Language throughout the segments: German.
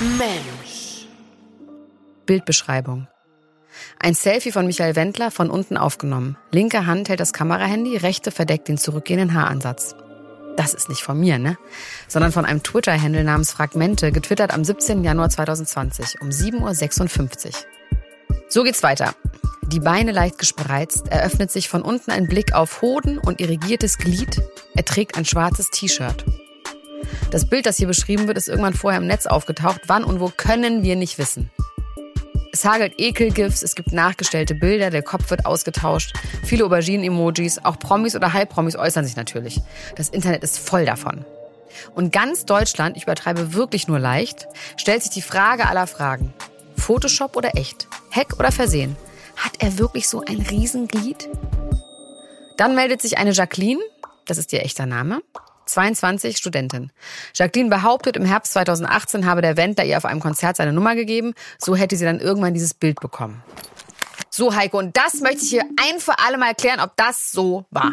Mensch. Bildbeschreibung. Ein Selfie von Michael Wendler von unten aufgenommen. Linke Hand hält das Kamerahandy, rechte verdeckt den zurückgehenden Haaransatz. Das ist nicht von mir, ne? Sondern von einem Twitter-Handle namens Fragmente, getwittert am 17. Januar 2020 um 7.56 Uhr. So geht's weiter. Die Beine leicht gespreizt, eröffnet sich von unten ein Blick auf Hoden und irrigiertes Glied. Er trägt ein schwarzes T-Shirt. Das Bild, das hier beschrieben wird, ist irgendwann vorher im Netz aufgetaucht. Wann und wo können wir nicht wissen. Es hagelt Ekelgifs, es gibt nachgestellte Bilder, der Kopf wird ausgetauscht, viele Auberginen-Emojis, auch Promis oder Halbpromis äußern sich natürlich. Das Internet ist voll davon. Und ganz Deutschland, ich übertreibe wirklich nur leicht, stellt sich die Frage aller Fragen. Photoshop oder echt? Hack oder Versehen? Hat er wirklich so ein Riesenglied? Dann meldet sich eine Jacqueline, das ist ihr echter Name, 22, Studentin. Jacqueline behauptet, im Herbst 2018 habe der Wendler ihr auf einem Konzert seine Nummer gegeben. So hätte sie dann irgendwann dieses Bild bekommen. So, Heiko, und das möchte ich hier ein für alle Mal erklären, ob das so war.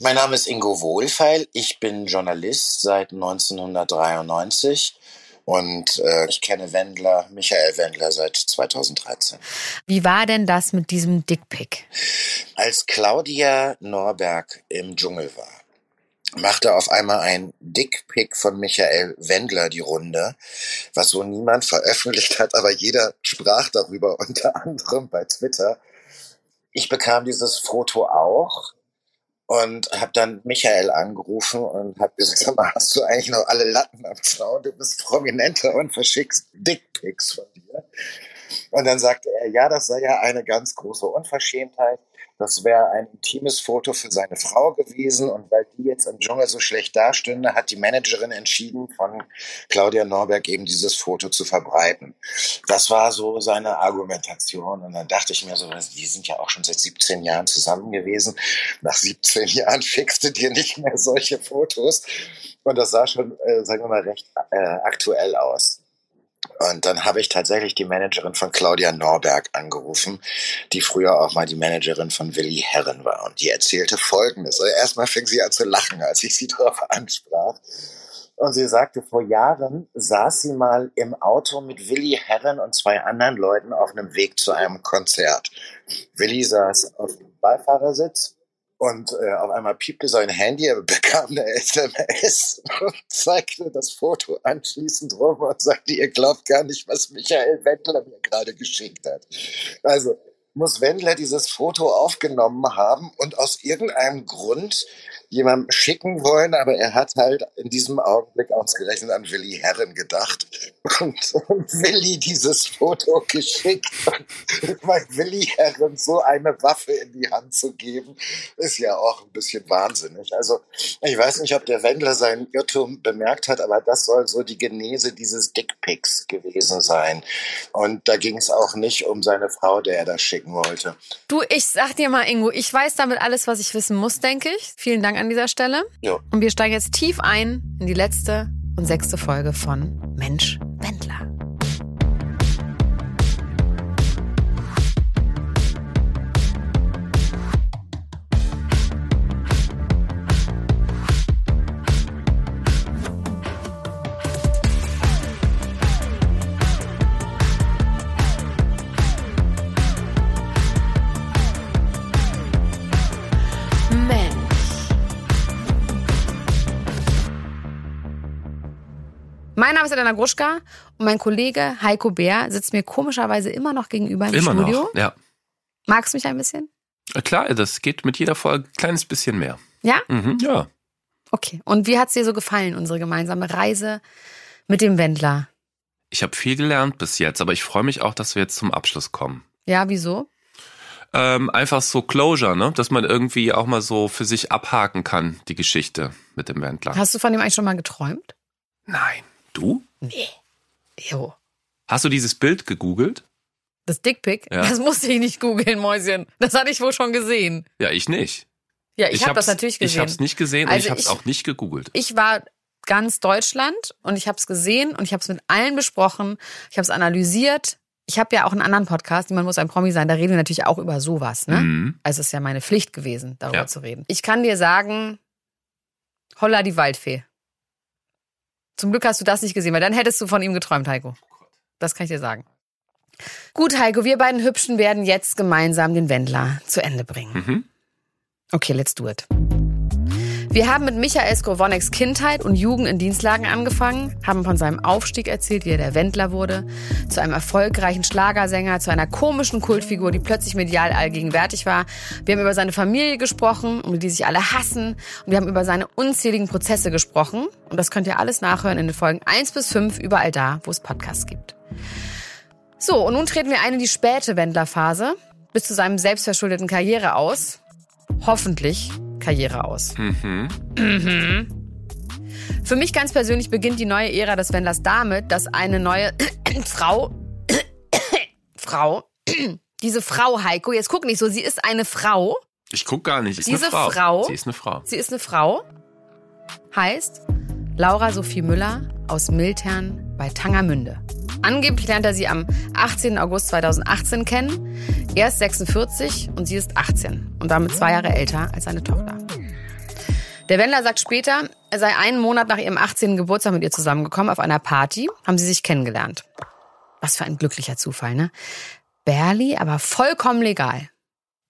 Mein Name ist Ingo Wohlfeil. Ich bin Journalist seit 1993 und äh, ich kenne Wendler, Michael Wendler seit 2013. Wie war denn das mit diesem Dickpick? Als Claudia Norberg im Dschungel war, machte auf einmal ein Dickpick von Michael Wendler die Runde, was so niemand veröffentlicht hat, aber jeder sprach darüber, unter anderem bei Twitter. Ich bekam dieses Foto auch und habe dann Michael angerufen und habe gesagt, sag mal, hast du eigentlich noch alle Latten am Zaun? Du bist prominenter und verschickst Dickpics von dir. Und dann sagte er, ja, das sei ja eine ganz große Unverschämtheit. Das wäre ein intimes Foto für seine Frau gewesen. Und weil die jetzt im Dschungel so schlecht dastünde, hat die Managerin entschieden, von Claudia Norberg eben dieses Foto zu verbreiten. Das war so seine Argumentation. Und dann dachte ich mir so, die sind ja auch schon seit 17 Jahren zusammen gewesen. Nach 17 Jahren du dir nicht mehr solche Fotos. Und das sah schon, äh, sagen wir mal, recht äh, aktuell aus. Und dann habe ich tatsächlich die Managerin von Claudia Norberg angerufen, die früher auch mal die Managerin von Willi Herren war. Und die erzählte Folgendes. Also erstmal fing sie an zu lachen, als ich sie darauf ansprach. Und sie sagte, vor Jahren saß sie mal im Auto mit Willi Herren und zwei anderen Leuten auf einem Weg zu einem Konzert. Willi saß auf dem Beifahrersitz und äh, auf einmal piepte sein Handy, er bekam eine SMS und zeigte das Foto anschließend rum und sagte, ihr glaubt gar nicht, was Michael Wendler mir gerade geschickt hat. Also muss Wendler dieses Foto aufgenommen haben und aus irgendeinem Grund jemandem schicken wollen, aber er hat halt in diesem Augenblick ausgerechnet an Willi Herren gedacht und, und Willi dieses Foto geschickt. Und Willi Herren so eine Waffe in die Hand zu geben, ist ja auch ein bisschen wahnsinnig. Also ich weiß nicht, ob der Wendler seinen Irrtum bemerkt hat, aber das soll so die Genese dieses Dickpics gewesen sein. Und da ging es auch nicht um seine Frau, der er das schicken wollte. Du, ich sag dir mal, Ingo, ich weiß damit alles, was ich wissen muss, denke ich. Vielen Dank an dieser Stelle. Ja. Und wir steigen jetzt tief ein in die letzte und sechste Folge von Mensch Wendler. Mein Name ist Elena Gruschka und mein Kollege Heiko Bär sitzt mir komischerweise immer noch gegenüber im Immer Studio. noch, ja. Magst du mich ein bisschen? Äh, Klar, das geht mit jeder Folge ein kleines bisschen mehr. Ja? Mhm, ja. Okay. Und wie hat's dir so gefallen, unsere gemeinsame Reise mit dem Wendler? Ich habe viel gelernt bis jetzt, aber ich freue mich auch, dass wir jetzt zum Abschluss kommen. Ja, wieso? Ähm, einfach so Closure, ne? Dass man irgendwie auch mal so für sich abhaken kann, die Geschichte mit dem Wendler. Hast du von dem eigentlich schon mal geträumt? Nein. Du? Nee. Jo. Hast du dieses Bild gegoogelt? Das Dickpick? Ja. Das musste ich nicht googeln, Mäuschen. Das hatte ich wohl schon gesehen. Ja, ich nicht. Ja, ich, habe das natürlich gesehen. Ich habe es nicht gesehen und Also ich habe es ich- auch nicht gegoogelt. ich war ganz Deutschland und ich habe es gesehen und ich habe es mit allen besprochen. Ich habe es analysiert. Ich habe ja auch einen anderen Podcast, Niemand muss ein Promi sein. Da reden wir natürlich auch über sowas. Ne? Mhm. Also es ist ja meine Pflicht gewesen, darüber Ja. zu reden. Ich kann dir sagen, holla die Waldfee. Zum Glück hast du das nicht gesehen, weil dann hättest du von ihm geträumt, Heiko. Das kann ich dir sagen. Gut, Heiko, wir beiden Hübschen werden jetzt gemeinsam den Wendler zu Ende bringen. Mhm. Okay, let's do it. Wir haben mit Michael Skowroneks Kindheit und Jugend in Dienstlagen angefangen, haben von seinem Aufstieg erzählt, wie er der Wendler wurde, zu einem erfolgreichen Schlagersänger, zu einer komischen Kultfigur, die plötzlich medial allgegenwärtig war. Wir haben über seine Familie gesprochen, um die sich alle hassen. Und wir haben über seine unzähligen Prozesse gesprochen. Und das könnt ihr alles nachhören in den Folgen 1 bis 5, überall da, wo es Podcasts gibt. So, und nun treten wir ein in die späte Wendler-Phase, bis zu seinem selbstverschuldeten Karriere aus. Hoffentlich Karriere aus. Mhm. Für mich ganz persönlich beginnt die neue Ära des Wendlers damit, dass eine neue Frau, Frau, diese Frau Heiko, jetzt guck nicht so, sie ist eine Frau, Ich guck gar nicht. Ist Diese eine Frau. Frau- Sie ist eine Frau. sie ist eine Frau, heißt Laura Sophie Müller aus Miltern bei Tangermünde. Angeblich lernt er sie am 18. August 2018 kennen. Er ist 46 und sie ist 18 und damit zwei Jahre älter als seine Tochter. Der Wendler sagt später, er sei einen Monat nach ihrem 18. Geburtstag mit ihr zusammengekommen. Auf einer Party haben sie sich kennengelernt. Was für ein glücklicher Zufall, ne? Berli, aber vollkommen legal.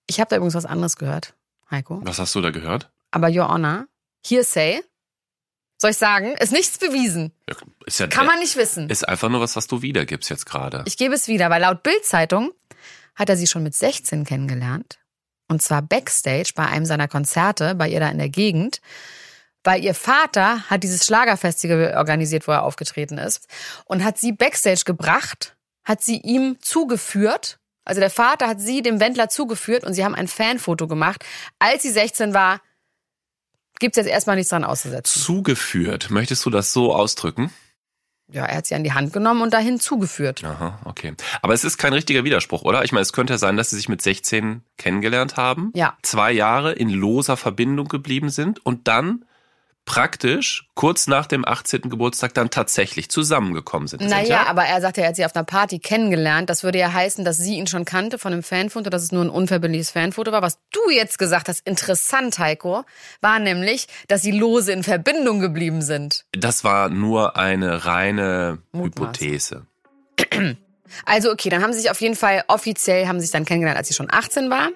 Ich habe da übrigens was anderes gehört, Heiko. Was hast du da gehört? Aber Your Honor, Hearsay, soll ich sagen, ist nichts bewiesen. Ist, ja Kann man nicht wissen. ist einfach nur was, was du wiedergibst jetzt gerade. Ich gebe es wieder, weil laut Bild-Zeitung hat er sie schon mit 16 kennengelernt. Und zwar backstage bei einem seiner Konzerte, bei ihr da in der Gegend. Weil ihr Vater hat dieses Schlagerfestival organisiert, wo er aufgetreten ist. Und hat sie backstage gebracht, hat sie ihm zugeführt. Also der Vater hat sie dem Wendler zugeführt und sie haben ein Fanfoto gemacht. Als sie 16 war, gibt's jetzt erstmal nichts dran auszusetzen. Zugeführt. Möchtest du das so ausdrücken? Ja, er hat sie an die Hand genommen und dahin zugeführt. Aha, okay. Aber es ist kein richtiger Widerspruch, oder? Ich meine, es könnte ja sein, dass sie sich mit 16 kennengelernt haben, Ja. zwei Jahre in loser Verbindung geblieben sind und dann praktisch kurz nach dem 18. Geburtstag dann tatsächlich zusammengekommen sind. Naja, Cynthia? aber er sagte, er hat sie auf einer Party kennengelernt. Das würde ja heißen, dass sie ihn schon kannte von einem Fanfoto, dass es nur ein unverbindliches Fanfoto war. Was du jetzt gesagt hast, interessant, Heiko, war nämlich, dass sie lose in Verbindung geblieben sind. Das war nur eine reine Mutmaß. Hypothese. Also okay, dann haben sie sich auf jeden Fall offiziell, haben sie sich dann kennengelernt, als sie schon 18 war.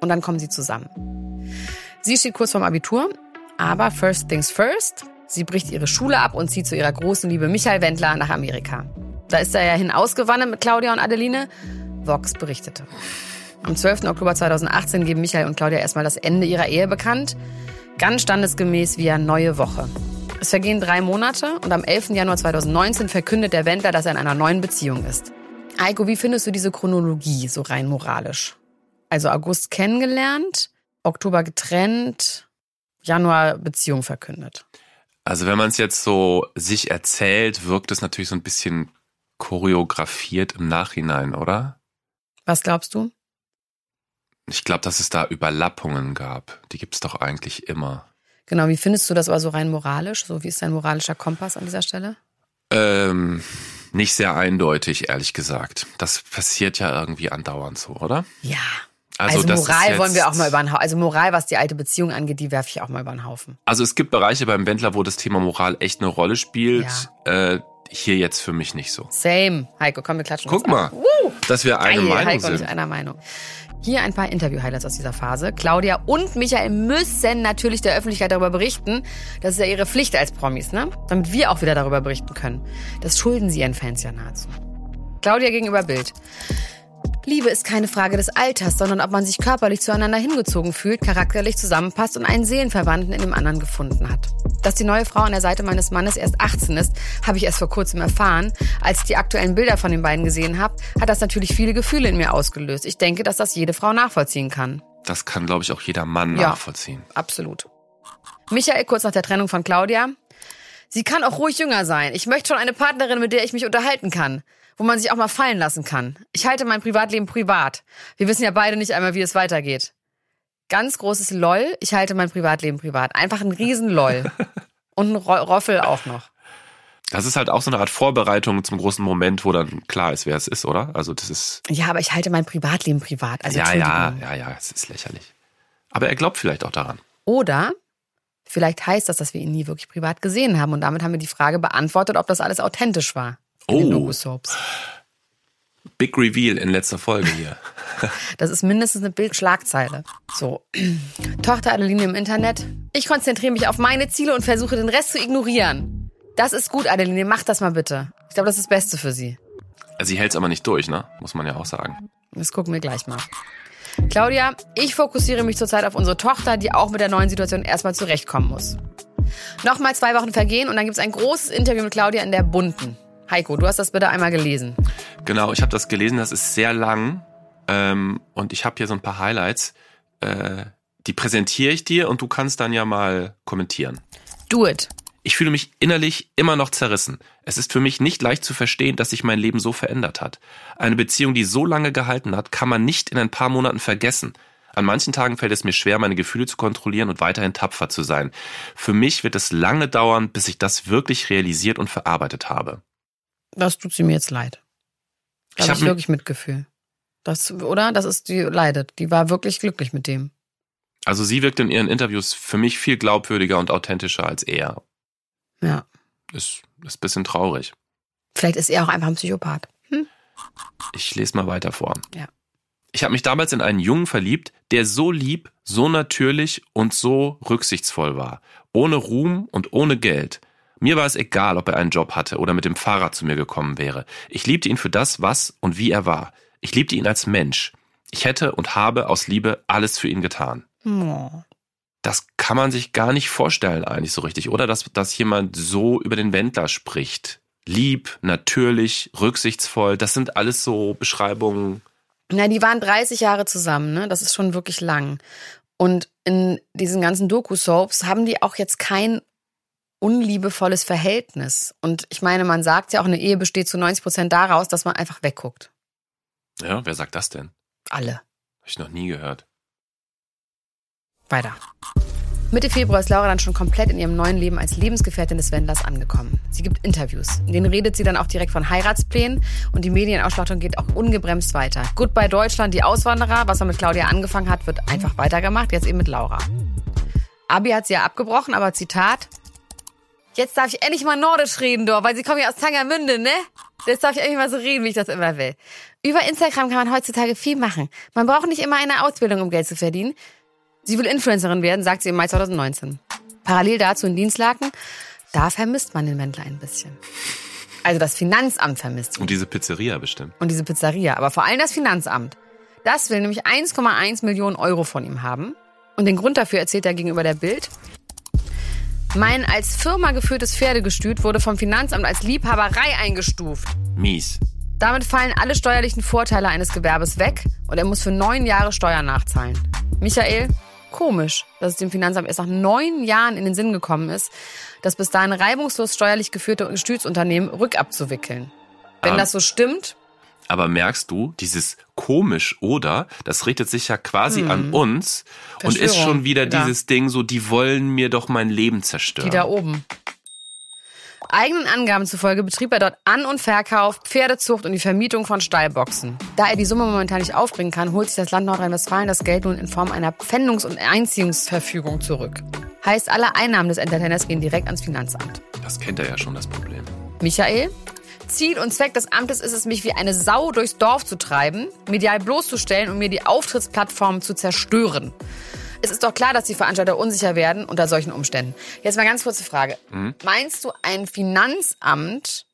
Und dann kommen sie zusammen. Sie steht kurz vorm Abitur, aber first things first. Sie bricht ihre Schule ab und zieht zu ihrer großen Liebe Michael Wendler nach Amerika. Da ist er ja hin ausgewandert mit Claudia und Adeline. Vox berichtete. Am 12. Oktober 2018 geben Michael und Claudia erstmal das Ende ihrer Ehe bekannt. Ganz standesgemäß via Neue Woche. Es vergehen drei Monate und am 11. Januar 2019 verkündet der Wendler, dass er in einer neuen Beziehung ist. Eiko, wie findest du diese Chronologie so rein moralisch? Also August kennengelernt, Oktober getrennt, Januar Beziehung verkündet. Also wenn man es jetzt so sich erzählt, wirkt es natürlich so ein bisschen choreografiert im Nachhinein, oder? Was glaubst du? Ich glaube, dass es da Überlappungen gab. Die gibt es doch eigentlich immer. Genau, wie findest du das aber so rein moralisch? So wie ist dein moralischer Kompass an dieser Stelle? Ähm, nicht sehr eindeutig, ehrlich gesagt. Das passiert ja irgendwie andauernd so, oder? Ja. Also, ist Moral wollen wir auch mal über den Haufen. Also Moral, was die alte Beziehung angeht, die werfe ich auch mal über den Haufen. Also es gibt Bereiche beim Wendler, wo das Thema Moral echt eine Rolle spielt. Äh, hier jetzt für mich nicht so. Same. Heiko, komm, wir klatschen Guck mal, dass wir eine Geil, Meinung Heiko sind. einer Meinung. Hier ein paar Interview-Highlights aus dieser Phase. Claudia und Michael müssen natürlich der Öffentlichkeit darüber berichten. Das ist ja ihre Pflicht als Promis, ne? Damit wir auch wieder darüber berichten können. Das schulden sie ihren Fans ja nahezu. Claudia gegenüber Bild. Liebe ist keine Frage des Alters, sondern ob man sich körperlich zueinander hingezogen fühlt, charakterlich zusammenpasst und einen Seelenverwandten in dem anderen gefunden hat. Dass die neue Frau an der Seite meines Mannes erst 18 ist, habe ich erst vor kurzem erfahren. Als ich die aktuellen Bilder von den beiden gesehen habe, hat das natürlich viele Gefühle in mir ausgelöst. Ich denke, dass das jede Frau nachvollziehen kann. Das kann, glaube ich, auch jeder Mann Ja. nachvollziehen. Absolut. Michael kurz nach der Trennung von Claudia. Sie kann auch ruhig jünger sein. Ich möchte schon eine Partnerin, mit der ich mich unterhalten kann. Wo man sich auch mal fallen lassen kann. Ich halte mein Privatleben privat. Wir wissen ja beide nicht einmal, wie es weitergeht. Ganz großes LOL. Ich halte mein Privatleben privat. Einfach ein riesen LOL. Und ein Ro Roffel auch noch. Das ist halt auch so eine Art Vorbereitung zum großen Moment, wo dann klar ist, wer es ist, oder? Also das ist. Ja, aber ich halte mein Privatleben privat. Also ja, ja, ja, ja, es ist lächerlich. Aber er glaubt vielleicht auch daran. Oder vielleicht heißt das, dass wir ihn nie wirklich privat gesehen haben. Und damit haben wir die Frage beantwortet, ob das alles authentisch war. In den Oh. Doku-Soaps. Big Reveal in letzter Folge hier. Das ist mindestens eine Bildschlagzeile. So. Tochter Adeline im Internet. Ich konzentriere mich auf meine Ziele und versuche den Rest zu ignorieren. Das ist gut, Adeline. Mach das mal bitte. Ich glaube, das ist das Beste für sie. Sie hält es aber nicht durch, ne? Muss man ja auch sagen. Das gucken wir gleich mal. Claudia, ich fokussiere mich zurzeit auf unsere Tochter, die auch mit der neuen Situation erstmal zurechtkommen muss. Nochmal zwei Wochen vergehen und dann gibt es ein großes Interview mit Claudia in der Bunten. Heiko, du hast das bitte einmal gelesen. Genau, ich habe das gelesen, das ist sehr lang. Ähm, und ich habe hier so ein paar Highlights. Äh, die präsentiere ich dir und du kannst dann ja mal kommentieren. Do it. Ich fühle mich innerlich immer noch zerrissen. Es ist für mich nicht leicht zu verstehen, dass sich mein Leben so verändert hat. Eine Beziehung, die so lange gehalten hat, kann man nicht in ein paar Monaten vergessen. An manchen Tagen fällt es mir schwer, meine Gefühle zu kontrollieren und weiterhin tapfer zu sein. Für mich wird es lange dauern, bis ich das wirklich realisiert und verarbeitet habe. Das tut sie mir jetzt leid. Da Ich habe hab ich wirklich Mitgefühl. Das, oder? Das ist, die leidet. Die war wirklich glücklich mit dem. Also sie wirkt in ihren Interviews für mich viel glaubwürdiger und authentischer als er. Ja. Ist, ist ein bisschen traurig. Vielleicht ist er auch einfach ein Psychopath. Hm? Ich lese mal weiter vor. Ja. Ich habe mich damals in einen Jungen verliebt, der so lieb, so natürlich und so rücksichtsvoll war. Ohne Ruhm und ohne Geld. Mir war es egal, ob er einen Job hatte oder mit dem Fahrrad zu mir gekommen wäre. Ich liebte ihn für das, was und wie er war. Ich liebte ihn als Mensch. Ich hätte und habe aus Liebe alles für ihn getan. Oh. Das kann man sich gar nicht vorstellen eigentlich so richtig, oder? Dass, dass jemand so über den Wendler spricht. Lieb, natürlich, rücksichtsvoll. Das sind alles so Beschreibungen. Na, die waren 30 Jahre zusammen, ne? Das ist schon wirklich lang. Und in diesen ganzen Doku-Soaps haben die auch jetzt kein unliebevolles Verhältnis. Und ich meine, man sagt ja auch, eine Ehe besteht zu 90 Prozent daraus, dass man einfach wegguckt. Ja, wer sagt das denn? Alle. Habe ich noch nie gehört. Weiter. Mitte Februar ist Laura dann schon komplett in ihrem neuen Leben als Lebensgefährtin des Wendlers angekommen. Sie gibt Interviews. In denen redet sie dann auch direkt von Heiratsplänen und die Medienausstattung geht auch ungebremst weiter. Goodbye Deutschland, die Auswanderer, was er mit Claudia angefangen hat, wird einfach weitergemacht, jetzt eben mit Laura. Abi hat sie ja abgebrochen, aber Zitat. Jetzt darf ich endlich mal Nordisch reden, doch, weil sie kommen ja aus Tangermünde, ne? Jetzt darf ich endlich mal so reden, wie ich das immer will. Über Instagram kann man heutzutage viel machen. Man braucht nicht immer eine Ausbildung, um Geld zu verdienen. Sie will Influencerin werden, sagt sie im Mai 2019. Parallel dazu in Dienstlaken, da vermisst man den Wendler ein bisschen. Also das Finanzamt vermisst ihn Und diese Pizzeria bestimmt. und diese Pizzeria, aber vor allem das Finanzamt. Das will nämlich 1,1 Millionen Euro von ihm haben. Und den Grund dafür erzählt er gegenüber der Bild. Mein als Firma geführtes Pferdegestüt wurde vom Finanzamt als Liebhaberei eingestuft. Mies. Damit fallen alle steuerlichen Vorteile eines Gewerbes weg und er muss für neun Jahre Steuern nachzahlen. Michael, komisch, dass es dem Finanzamt erst nach neun Jahren in den Sinn gekommen ist, das bis dahin reibungslos steuerlich geführte Gestütsunternehmen rückabzuwickeln. Wenn Ähm. das so stimmt, Aber merkst du, dieses komisch oder, das richtet sich ja quasi an uns und ist Hm. Schon wieder ja. dieses Ding so, die wollen mir doch mein Leben zerstören. die da oben. Eigenen Angaben zufolge betrieb er dort An- und Verkauf, Pferdezucht und die Vermietung von Stallboxen. Da er die Summe momentan nicht aufbringen kann, holt sich das Land Nordrhein-Westfalen das Geld nun in Form einer Pfändungs- und Einziehungsverfügung zurück. Heißt, alle Einnahmen des Entertainers gehen direkt ans Finanzamt. Das kennt er ja schon, das Problem. Michael? Ziel und Zweck des Amtes ist es, mich wie eine Sau durchs Dorf zu treiben, medial bloßzustellen und mir die Auftrittsplattform zu zerstören. Es ist doch klar, dass die Veranstalter unsicher werden unter solchen Umständen. Jetzt mal ganz kurze Frage. Meinst du, ein Finanzamt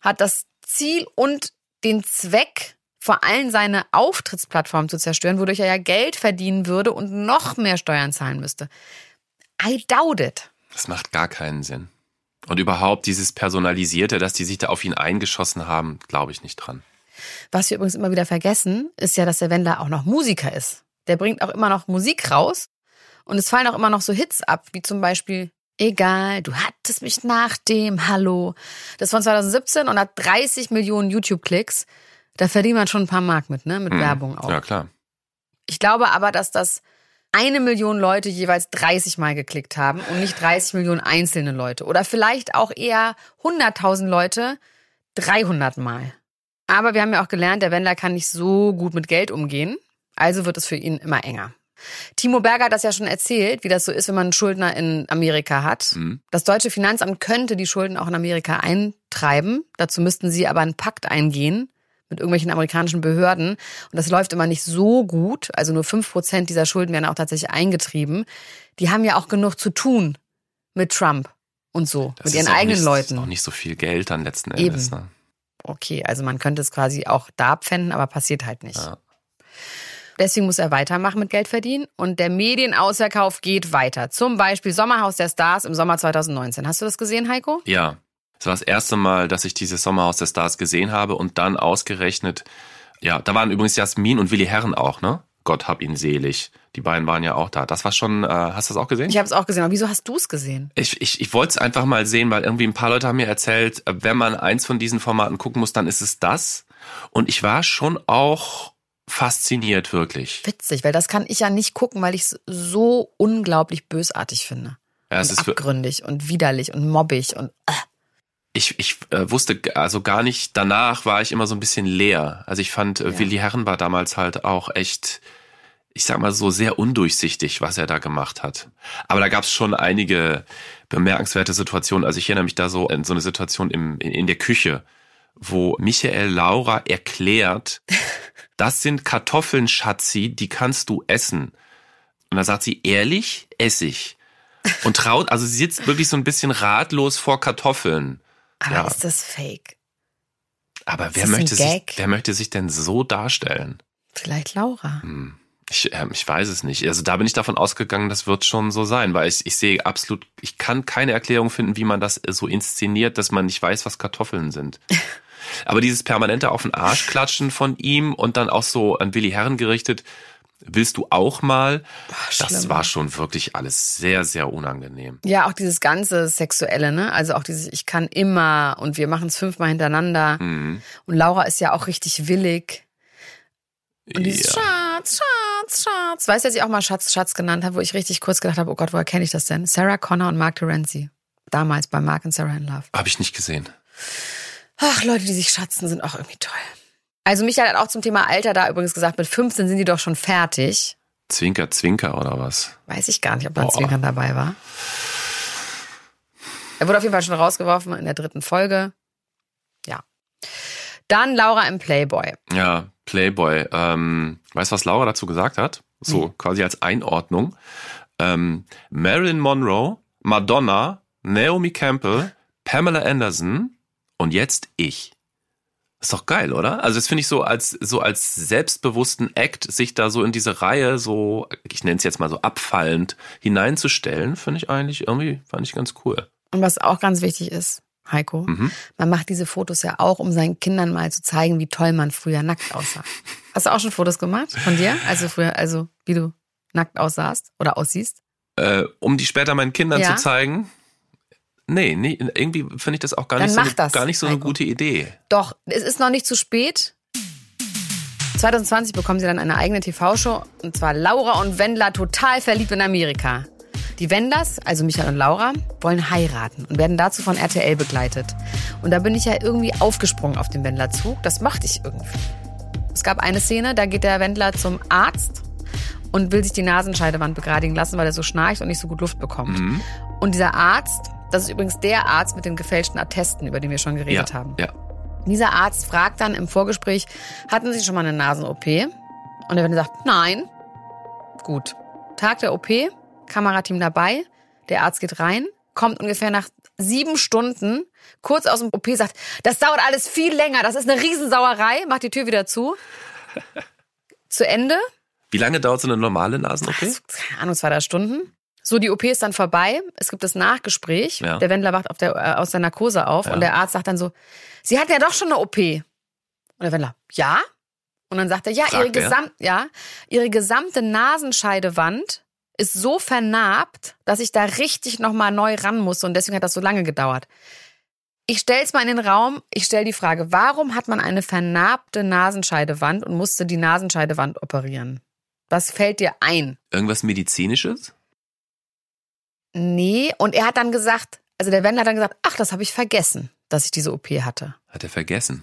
hat das Ziel und den Zweck, vor allem seine Auftrittsplattform zu zerstören, wodurch er ja Geld verdienen würde und noch mehr Steuern zahlen müsste? I doubt it. Das macht gar keinen Sinn. Und überhaupt dieses Personalisierte, dass die sich da auf ihn eingeschossen haben, glaube ich nicht dran. Was wir übrigens immer wieder vergessen, ist ja, dass der Wendler auch noch Musiker ist. Der bringt auch immer noch Musik raus und es fallen auch immer noch so Hits ab, wie zum Beispiel Egal, du hattest mich nach dem Hallo. Das ist von 2017 und hat 30 Millionen YouTube-Klicks. Da verdient man schon ein paar Mark mit, ne? Mit Hm. Werbung auch. Ja, klar. Ich glaube aber, dass das eine Million Leute jeweils 30 Mal geklickt haben und nicht 30 Millionen einzelne Leute. Oder vielleicht auch eher 100.000 Leute 300 Mal. Aber wir haben ja auch gelernt, der Wendler kann nicht so gut mit Geld umgehen. Also wird es für ihn immer enger. Timo Berger hat das ja schon erzählt, wie das so ist, wenn man einen Schuldner in Amerika hat. Mhm. Das deutsche Finanzamt könnte die Schulden auch in Amerika eintreiben. Dazu müssten sie aber einen Pakt eingehen mit irgendwelchen amerikanischen Behörden. Und das läuft immer nicht so gut. Also nur fünf Prozent dieser Schulden werden auch tatsächlich eingetrieben. Die haben ja auch genug zu tun mit Trump und so, Das mit ist ihren eigenen nicht, Leuten. Auch nicht so viel Geld dann letzten Eben. Endes. Ne? Okay, also man könnte es quasi auch da abpfänden, aber passiert halt nicht. Ja. Deswegen muss er weitermachen mit Geld verdienen. Und der Medienausverkauf geht weiter. Zum Beispiel Sommerhaus der Stars im Sommer 2019. Hast du das gesehen, Heiko? Ja, es war das erste Mal, dass ich dieses Sommerhaus der Stars gesehen habe und dann ausgerechnet, ja, da waren übrigens Jasmin und Willi Herren auch, ne? Gott hab ihn selig. Die beiden waren ja auch da. Das war schon, äh, hast du das auch gesehen? Ich habe es auch gesehen. Aber wieso hast du es gesehen? Ich, ich, ich wollte es einfach mal sehen, weil irgendwie ein paar Leute haben mir erzählt, äh, wenn man eins von diesen Formaten gucken muss, dann ist es das. Und ich war schon auch fasziniert, wirklich. Witzig, weil das kann ich ja nicht gucken, weil ich es so unglaublich bösartig finde. Ja, es und ist abgründig und widerlich und mobbig und äh. Ich, ich äh, wusste also gar nicht, danach war ich immer so ein bisschen leer. Also ich fand, äh, Ja. Willi Herren war damals halt auch echt, ich sag mal so, sehr undurchsichtig, was er da gemacht hat. Aber da gab es schon einige bemerkenswerte Situationen. Also ich erinnere mich da so an so eine Situation im, in, in der Küche, wo Michael Laura erklärt, das sind Kartoffeln, Schatzi, die kannst du essen. Und da sagt sie, ehrlich, Essig. Und traut, also sie sitzt wirklich so ein bisschen ratlos vor Kartoffeln. Aber Ja. ist das fake? Aber Ist wer möchte, sich, wer möchte sich denn so darstellen? Vielleicht Laura. Hm. Ich, ähm, ich weiß es nicht. Also da bin ich davon ausgegangen, das wird schon so sein, weil ich, ich sehe absolut, ich kann keine Erklärung finden, wie man das so inszeniert, dass man nicht weiß, was Kartoffeln sind. Aber dieses permanente auf den Arsch klatschen von ihm und dann auch so an Willi Herren gerichtet, willst du auch mal? Das schlimm. war schon wirklich alles sehr, sehr unangenehm. Ja, auch dieses ganze Sexuelle, ne? Also auch dieses Ich kann immer und wir machen es fünfmal hintereinander. Mhm. Und Laura ist ja auch richtig willig. Und dieses Ja. Schatz, Schatz, Schatz. Weißt du, dass ich auch mal Schatz, Schatz genannt habe, wo ich richtig kurz gedacht habe, oh Gott, woher kenne ich das denn? Sarah Connor und Mark Terenzi. Damals bei Mark und Sarah in Love. Habe ich nicht gesehen. Ach, Leute, die sich schatzen, sind auch irgendwie toll. Also Michael hat auch zum Thema Alter da übrigens gesagt, mit 15 sind die doch schon fertig. Zwinker, Zwinker oder was? Weiß ich gar nicht, ob da ein. Zwinkern dabei war. Er wurde auf jeden Fall schon rausgeworfen in der dritten Folge. Ja. Dann Laura im Playboy. Ja, Playboy. Ähm, weißt du, was Laura dazu gesagt hat? So quasi als Einordnung. Ähm, Marilyn Monroe, Madonna, Naomi Campbell, Pamela Anderson und jetzt ich. Ist doch geil, oder? Also das finde ich so als so als selbstbewussten Act, sich da so in diese Reihe so, ich nenne es jetzt mal so abfallend hineinzustellen, finde ich eigentlich irgendwie, fand ich ganz cool. Und was auch ganz wichtig ist, Heiko, Mhm. man macht diese Fotos ja auch, um seinen Kindern mal zu zeigen, wie toll man früher nackt aussah. Hast du auch schon Fotos gemacht von dir? Also früher, also wie du nackt aussahst oder aussiehst? Äh, um die später meinen Kindern Ja. zu zeigen. Nee, nee irgendwie finde ich das auch gar Dann nicht so, eine, das, gar nicht so eine gute Idee. Doch, es ist noch nicht zu spät. 2020 bekommen sie dann eine eigene TV-Show und zwar Laura und Wendler total verliebt in Amerika. Die Wendlers, also Michael und Laura, wollen heiraten und werden dazu von RTL begleitet. Und da bin ich ja irgendwie aufgesprungen auf den Wendlerzug. Das mochte ich irgendwie. Es gab eine Szene, da geht der Wendler zum Arzt und will sich die Nasenscheidewand begradigen lassen, weil er so schnarcht und nicht so gut Luft bekommt. Mhm. Und dieser Arzt, das ist übrigens der Arzt mit den gefälschten Attesten, über den wir schon geredet ja, haben. Ja. Dieser Arzt fragt dann im Vorgespräch, hatten Sie schon mal eine Nasen-OP? Und der Wendler sagt, nein. Gut. Tag der OP, Kamerateam dabei, der Arzt geht rein, kommt ungefähr nach sieben Stunden, kurz aus dem OP, sagt, das dauert alles viel länger, das ist eine Riesensauerei, macht die Tür wieder zu. zu Ende, Wie lange dauert so eine normale Nasen-OP? keine Ahnung, zwei, drei Stunden. So, die OP ist dann vorbei. Es gibt das Nachgespräch. Ja. Der Wendler wacht auf der, äh, aus der Narkose auf Ja. und der Arzt sagt dann so, Sie hatten ja doch schon eine OP. Und der Wendler, ja? Und dann sagt er, ja, Fragt ihre? Gesam ja, ihre gesamte Nasenscheidewand ist so vernarbt, dass ich da richtig nochmal neu ran muss und deswegen hat das so lange gedauert. Ich stell's mal in den Raum, ich stell die Frage, warum hat man eine vernarbte Nasenscheidewand und musste die Nasenscheidewand operieren? Was fällt dir ein? Irgendwas Medizinisches? Nee, und er hat dann gesagt, also der Wendler hat dann gesagt, ach, das habe ich vergessen, dass ich diese OP hatte. Hat er vergessen?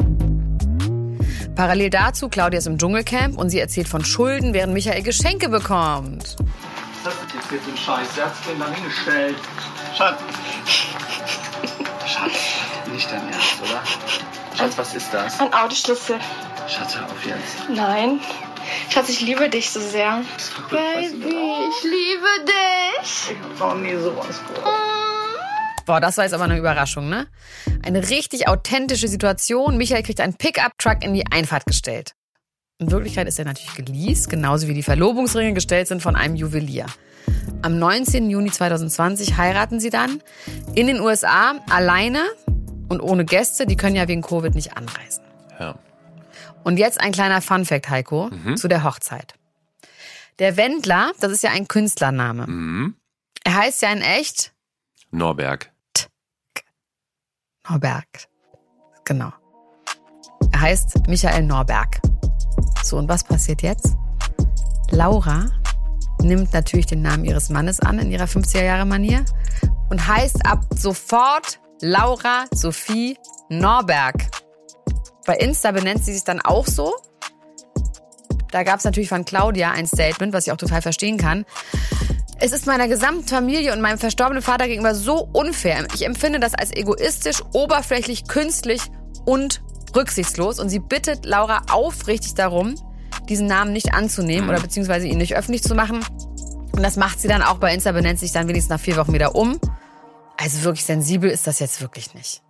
Parallel dazu, Claudia ist im Dschungelcamp und sie erzählt von Schulden, während Michael Geschenke bekommt. Was ist jetzt hier für ein Scheiß? Wer hat's denn da hingestellt? Schatz. Schatz, nicht dein Ernst, oder? Schatz, was ist das? Ein Autoschlüssel. Schatz, hör auf jetzt. Nein. Schatz, ich liebe dich so sehr. Baby, ich liebe dich. Ich hab noch nie sowas vor. Boah, das war jetzt aber eine Überraschung, ne? Eine richtig authentische Situation. Michael kriegt einen Pickup-Truck in die Einfahrt gestellt. In Wirklichkeit ist er natürlich geleast, genauso wie die Verlobungsringe gestellt sind von einem Juwelier. Am 19. Juni 2020 heiraten sie dann in den USA alleine und ohne Gäste. Die können ja wegen Covid nicht anreisen. Ja. Und jetzt ein kleiner Funfact, Heiko, zu der Hochzeit. Der Wendler, das ist ja ein Künstlername. Mhm. Er heißt ja in echt Norberg. Norberg. Genau. Er heißt Michael Norberg. So, und was passiert jetzt? Laura nimmt natürlich den Namen ihres Mannes an in ihrer 50er-Jahre-Manier und heißt ab sofort Laura Sophie Norberg. Bei Insta benennt sie sich dann auch so. Da gab es natürlich von Claudia ein Statement, was ich auch total verstehen kann. Es ist meiner gesamten Familie und meinem verstorbenen Vater gegenüber so unfair. Ich empfinde das als egoistisch, oberflächlich, künstlich und rücksichtslos. Und sie bittet Laura aufrichtig darum, diesen Namen nicht anzunehmen oder beziehungsweise ihn nicht öffentlich zu machen. Und das macht sie dann auch bei Insta, benennt sich dann wenigstens nach vier Wochen wieder um. Also wirklich sensibel ist das jetzt wirklich nicht.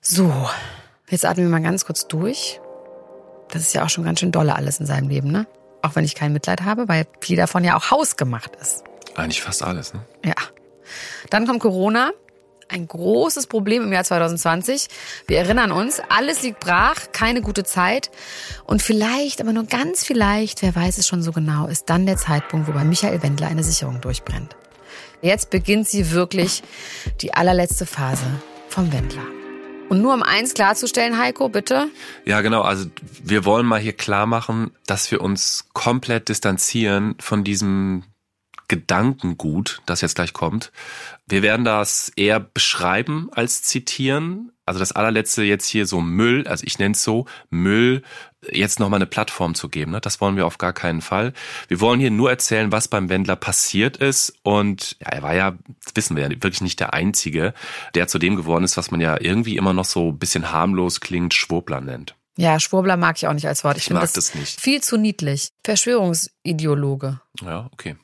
So, jetzt atmen wir mal ganz kurz durch. Das ist ja auch schon ganz schön dolle alles in seinem Leben, ne? Auch wenn ich kein Mitleid habe, weil viel davon ja auch hausgemacht ist. Eigentlich fast alles, ne? Ja. Dann kommt Corona. Ein großes Problem im Jahr 2020. Wir erinnern uns, alles liegt brach, keine gute Zeit. Und vielleicht, aber nur ganz vielleicht, wer weiß es schon so genau, ist dann der Zeitpunkt, wo bei Michael Wendler eine Sicherung durchbrennt. Jetzt beginnt sie wirklich die allerletzte Phase vom Wendler. Und nur um eins klarzustellen, Heiko, bitte. Ja, genau. Also wir wollen mal hier klar machen, dass wir uns komplett distanzieren von diesem Gedankengut, das jetzt gleich kommt. Wir werden das eher beschreiben als zitieren. Also das allerletzte jetzt hier so Müll, also ich nenne es so, Müll, jetzt nochmal eine Plattform zu geben. Ne? Das wollen wir auf gar keinen Fall. Wir wollen hier nur erzählen, was beim Wendler passiert ist. Und ja, er war ja, das wissen wir ja, wirklich nicht der Einzige, der zu dem geworden ist, was man ja irgendwie immer noch so ein bisschen harmlos klingt, Schwurbler nennt. Ja, Schwurbler mag ich auch nicht als Wort. Ich, Ich mag das nicht. viel zu niedlich. Verschwörungsideologe. Ja, okay.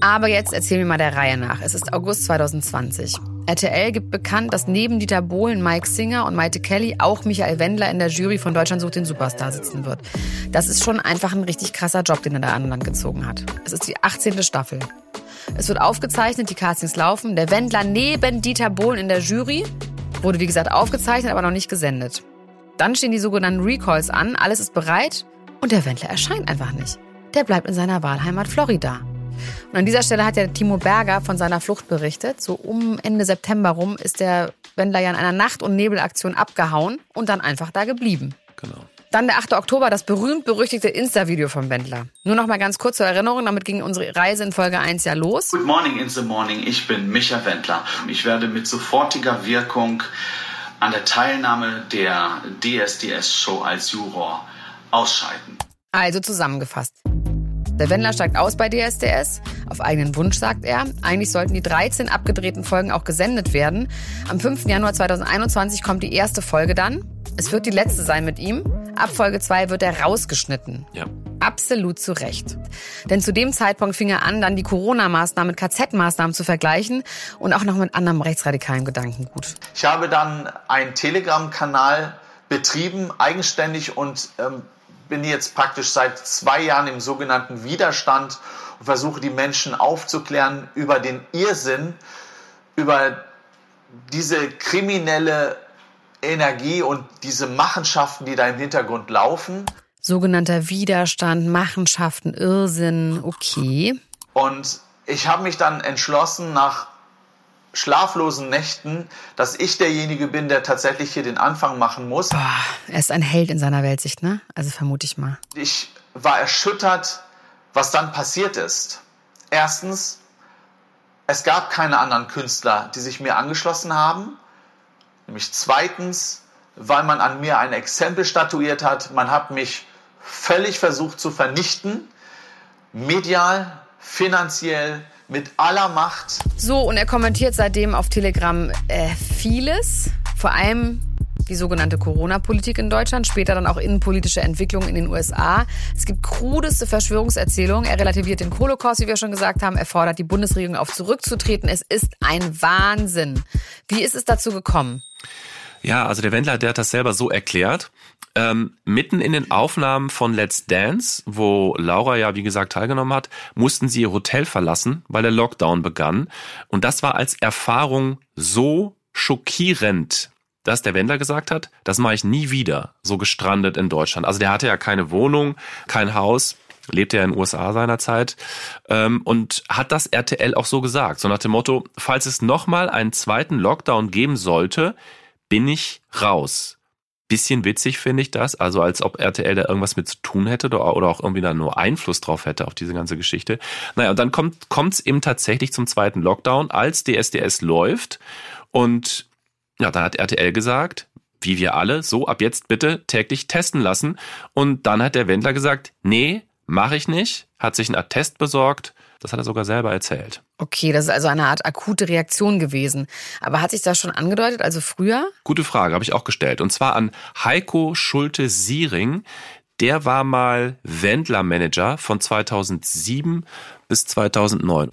Aber jetzt erzählen wir mal der Reihe nach. Es ist August 2020. RTL gibt bekannt, dass neben Dieter Bohlen, Mike Singer und Maite Kelly auch Michael Wendler in der Jury von Deutschland sucht den Superstar sitzen wird. Das ist schon einfach ein richtig krasser Job, den er da an Land gezogen hat. Es ist die 18. Staffel. Es wird aufgezeichnet, die Castings laufen. Der Wendler neben Dieter Bohlen in der Jury wurde wie gesagt aufgezeichnet, aber noch nicht gesendet. Dann stehen die sogenannten Recalls an, alles ist bereit und der Wendler erscheint einfach nicht. Der bleibt in seiner Wahlheimat Florida. Und an dieser Stelle hat ja Timo Berger von seiner Flucht berichtet. So um Ende September rum ist der Wendler ja in einer Nacht- und Nebelaktion abgehauen und dann einfach da geblieben. Genau. Dann der 8. Oktober, das berühmt-berüchtigte Insta-Video vom Wendler. Nur noch mal ganz kurz zur Erinnerung, damit ging unsere Reise in Folge 1 ja los. Good morning in the morning. Ich bin Micha Wendler. Ich werde mit sofortiger Wirkung an der Teilnahme der DSDS-Show als Juror ausscheiden. Also zusammengefasst. Der Wendler steigt aus bei DSDS. Auf eigenen Wunsch, sagt er. Eigentlich sollten die 13 abgedrehten Folgen auch gesendet werden. Am 5. Januar 2021 kommt die erste Folge dann. Es wird die letzte sein mit ihm. Ab Folge 2 wird er rausgeschnitten. Ja. Absolut zu Recht. Denn zu dem Zeitpunkt fing er an, dann die Corona-Maßnahmen mit KZ-Maßnahmen zu vergleichen und auch noch mit anderem rechtsradikalen Gedankengut. Ich habe dann einen Telegram-Kanal betrieben, eigenständig und ähm, bin jetzt praktisch seit zwei Jahren im sogenannten Widerstand und versuche die Menschen aufzuklären über den Irrsinn, über diese kriminelle Energie und diese Machenschaften, die da im Hintergrund laufen. Sogenannter Widerstand, Machenschaften, Irrsinn, okay. Und ich habe mich dann entschlossen, nach schlaflosen Nächten, dass ich derjenige bin, der tatsächlich hier den Anfang machen muss. Boah, er ist ein Held in seiner Weltsicht, ne? Also vermute ich mal. Ich war erschüttert, was dann passiert ist. Erstens, es gab keine anderen Künstler, die sich mir angeschlossen haben. Nämlich zweitens, weil man an mir ein Exempel statuiert hat. Man hat mich völlig versucht zu vernichten. Medial, finanziell, mit aller Macht. So, und er kommentiert seitdem auf Telegram äh, vieles, vor allem die sogenannte Corona-Politik in Deutschland, später dann auch innenpolitische Entwicklungen in den USA. Es gibt krudeste Verschwörungserzählungen. Er relativiert den Holocaust, wie wir schon gesagt haben. Er fordert die Bundesregierung auf, zurückzutreten. Es ist ein Wahnsinn. Wie ist es dazu gekommen? Ja, also der Wendler, der hat das selber so erklärt. Ähm, mitten in den Aufnahmen von Let's Dance, wo Laura ja, wie gesagt, teilgenommen hat, mussten sie ihr Hotel verlassen, weil der Lockdown begann. Und das war als Erfahrung so schockierend, dass der Wendler gesagt hat, das mache ich nie wieder, so gestrandet in Deutschland. Also der hatte ja keine Wohnung, kein Haus, lebte ja in den USA seinerzeit ähm, und hat das RTL auch so gesagt, so nach dem Motto, falls es nochmal einen zweiten Lockdown geben sollte, bin ich raus. Bisschen witzig finde ich das, also als ob RTL da irgendwas mit zu tun hätte oder auch irgendwie da nur Einfluss drauf hätte auf diese ganze Geschichte. Naja, und dann kommt es eben tatsächlich zum zweiten Lockdown, als DSDS läuft und ja, dann hat RTL gesagt, wie wir alle, so ab jetzt bitte täglich testen lassen. Und dann hat der Wendler gesagt, nee, mache ich nicht, hat sich einen Attest besorgt das hat er sogar selber erzählt. Okay, das ist also eine Art akute Reaktion gewesen. Aber hat sich das schon angedeutet, also früher? Gute Frage, habe ich auch gestellt. Und zwar an Heiko Schulte-Siering. Der war mal Wendler-Manager von 2007 bis 2009?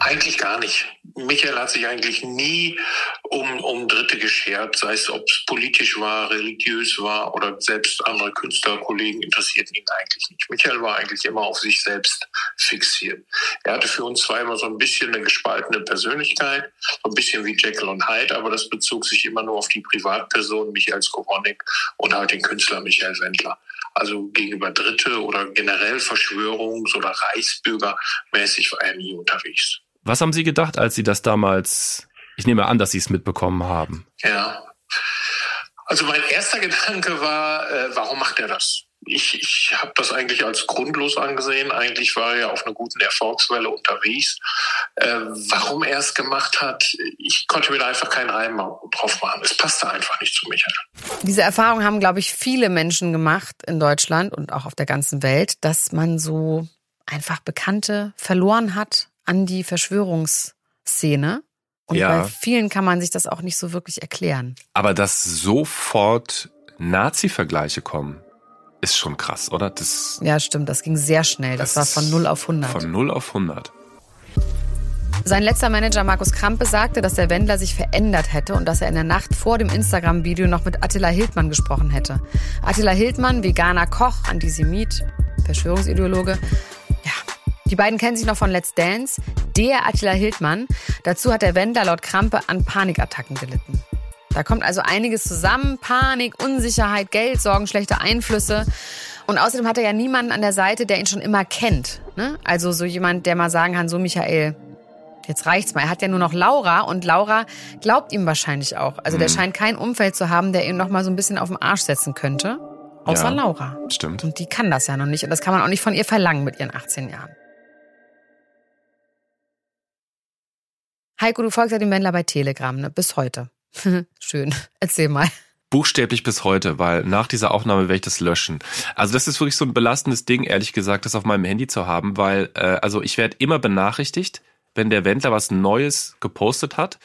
Eigentlich gar nicht. Michael hat sich eigentlich nie um, um Dritte geschert, sei es ob es politisch war, religiös war oder selbst andere Künstlerkollegen interessierten ihn eigentlich nicht. Michael war eigentlich immer auf sich selbst fixiert. Er hatte für uns zwar immer so ein bisschen eine gespaltene Persönlichkeit, so ein bisschen wie Jekyll und Hyde, aber das bezog sich immer nur auf die Privatperson Michael Skowronek und halt den Künstler Michael Wendler also gegenüber Dritte oder generell Verschwörungs- oder Reichsbürgermäßig war er nie unterwegs. Was haben Sie gedacht, als Sie das damals, ich nehme an, dass Sie es mitbekommen haben? Ja. Also mein erster Gedanke war, äh, warum macht er das? ich, ich habe das eigentlich als grundlos angesehen. Eigentlich war er ja auf einer guten Erfolgswelle unterwegs. Äh, warum er es gemacht hat, ich konnte mir da einfach keinen Reim drauf machen. Es passte einfach nicht zu Michael. Diese Erfahrung haben, glaube ich, viele Menschen gemacht in Deutschland und auch auf der ganzen Welt, dass man so einfach Bekannte verloren hat an die Verschwörungsszene. Und ja. bei vielen kann man sich das auch nicht so wirklich erklären. Aber dass sofort Nazi-Vergleiche kommen, ist schon krass, oder? Das, ja, stimmt. Das ging sehr schnell. Das, das war von 0 auf 100. Von 0 auf 100. Sein letzter Manager Markus Krampe sagte, dass der Wendler sich verändert hätte und dass er in der Nacht vor dem Instagram-Video noch mit Attila Hildmann gesprochen hätte. Attila Hildmann, veganer Koch, Antisemit, Verschwörungsideologe. Die beiden kennen sich noch von Let's Dance. Der Attila Hildmann. Dazu hat der Wendler laut Krampe an Panikattacken gelitten. Da kommt also einiges zusammen. Panik, Unsicherheit, Geldsorgen, schlechte Einflüsse. Und außerdem hat er ja niemanden an der Seite, der ihn schon immer kennt. Ne? Also so jemand, der mal sagen kann, so Michael, jetzt reicht's mal. Er hat ja nur noch Laura und Laura glaubt ihm wahrscheinlich auch. Also der mhm. scheint kein Umfeld zu haben, der ihn noch mal so ein bisschen auf den Arsch setzen könnte. Außer ja, Laura. Stimmt. Und die kann das ja noch nicht. Und das kann man auch nicht von ihr verlangen mit ihren 18 Jahren. Heiko, du folgst ja dem Wendler bei Telegram, ne? Bis heute. Schön. Erzähl mal. Buchstäblich bis heute, weil nach dieser Aufnahme werde ich das löschen. Also das ist wirklich so ein belastendes Ding, ehrlich gesagt, das auf meinem Handy zu haben, weil äh, also ich werde immer benachrichtigt, wenn der Wendler was Neues gepostet hat.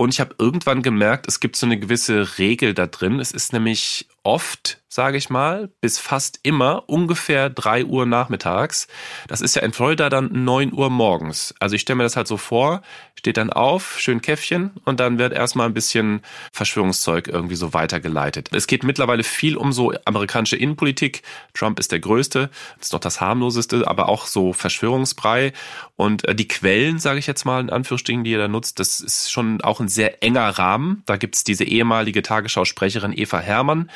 Und ich habe irgendwann gemerkt, es gibt so eine gewisse Regel da drin. Es ist nämlich oft, sage ich mal, bis fast immer ungefähr drei Uhr nachmittags. Das ist ja in Florida dann neun Uhr morgens. Also ich stelle mir das halt so vor, steht dann auf, schön Käffchen und dann wird erstmal ein bisschen Verschwörungszeug irgendwie so weitergeleitet. Es geht mittlerweile viel um so amerikanische Innenpolitik. Trump ist der Größte, ist doch das harmloseste, aber auch so Verschwörungsbrei. Und äh, die Quellen, sage ich jetzt mal in Anführungsstrichen, die er da nutzt, das ist schon auch ein sehr enger Rahmen. Da gibt's diese ehemalige Tagesschau-Sprecherin Eva Herrmann,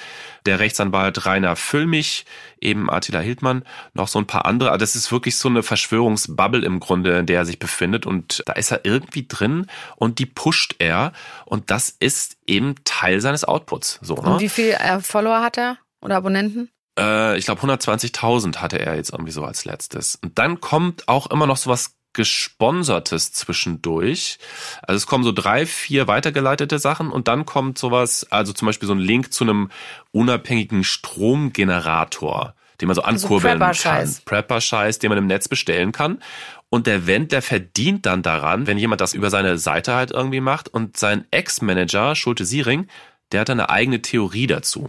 der Rechtsanwalt Rainer Füllmich, eben Attila Hildmann, noch so ein paar andere. Also das ist wirklich so eine Verschwörungsbubble im Grunde, in der er sich befindet und da ist er irgendwie drin und die pusht er und das ist eben Teil seines Outputs. So, ne? Und wie viel äh, Follower hat er oder Abonnenten? Äh, ich glaube 120.000 hatte er jetzt irgendwie so als letztes. Und dann kommt auch immer noch sowas gesponsertes zwischendurch. Also es kommen so drei, vier weitergeleitete Sachen und dann kommt sowas, also zum Beispiel so ein Link zu einem unabhängigen Stromgenerator, den man so Also ankurbeln kann. Prepper-Scheiß. Prepper-Scheiß, den man im Netz bestellen kann. Und der Wendler verdient dann daran, wenn jemand das über seine Seite halt irgendwie macht. Und sein Ex-Manager, Schulte Siering, der hat eine eigene Theorie dazu.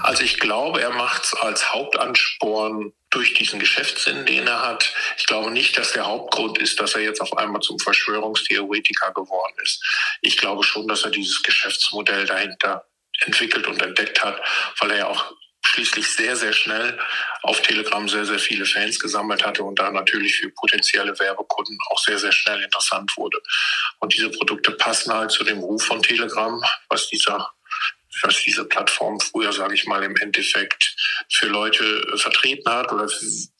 Also ich glaube, er macht es als Hauptansporn durch diesen Geschäftssinn, den er hat. Ich glaube nicht, dass der Hauptgrund ist, dass er jetzt auf einmal zum Verschwörungstheoretiker geworden ist. Ich glaube schon, dass er dieses Geschäftsmodell dahinter entwickelt und entdeckt hat, weil er ja auch schließlich sehr, sehr schnell auf Telegram sehr, sehr viele Fans gesammelt hatte und da natürlich für potenzielle Werbekunden auch sehr, sehr schnell interessant wurde. Und diese Produkte passen halt zu dem Ruf von Telegram, was dieser was diese Plattform früher, sage ich mal, im Endeffekt für Leute vertreten hat. Oder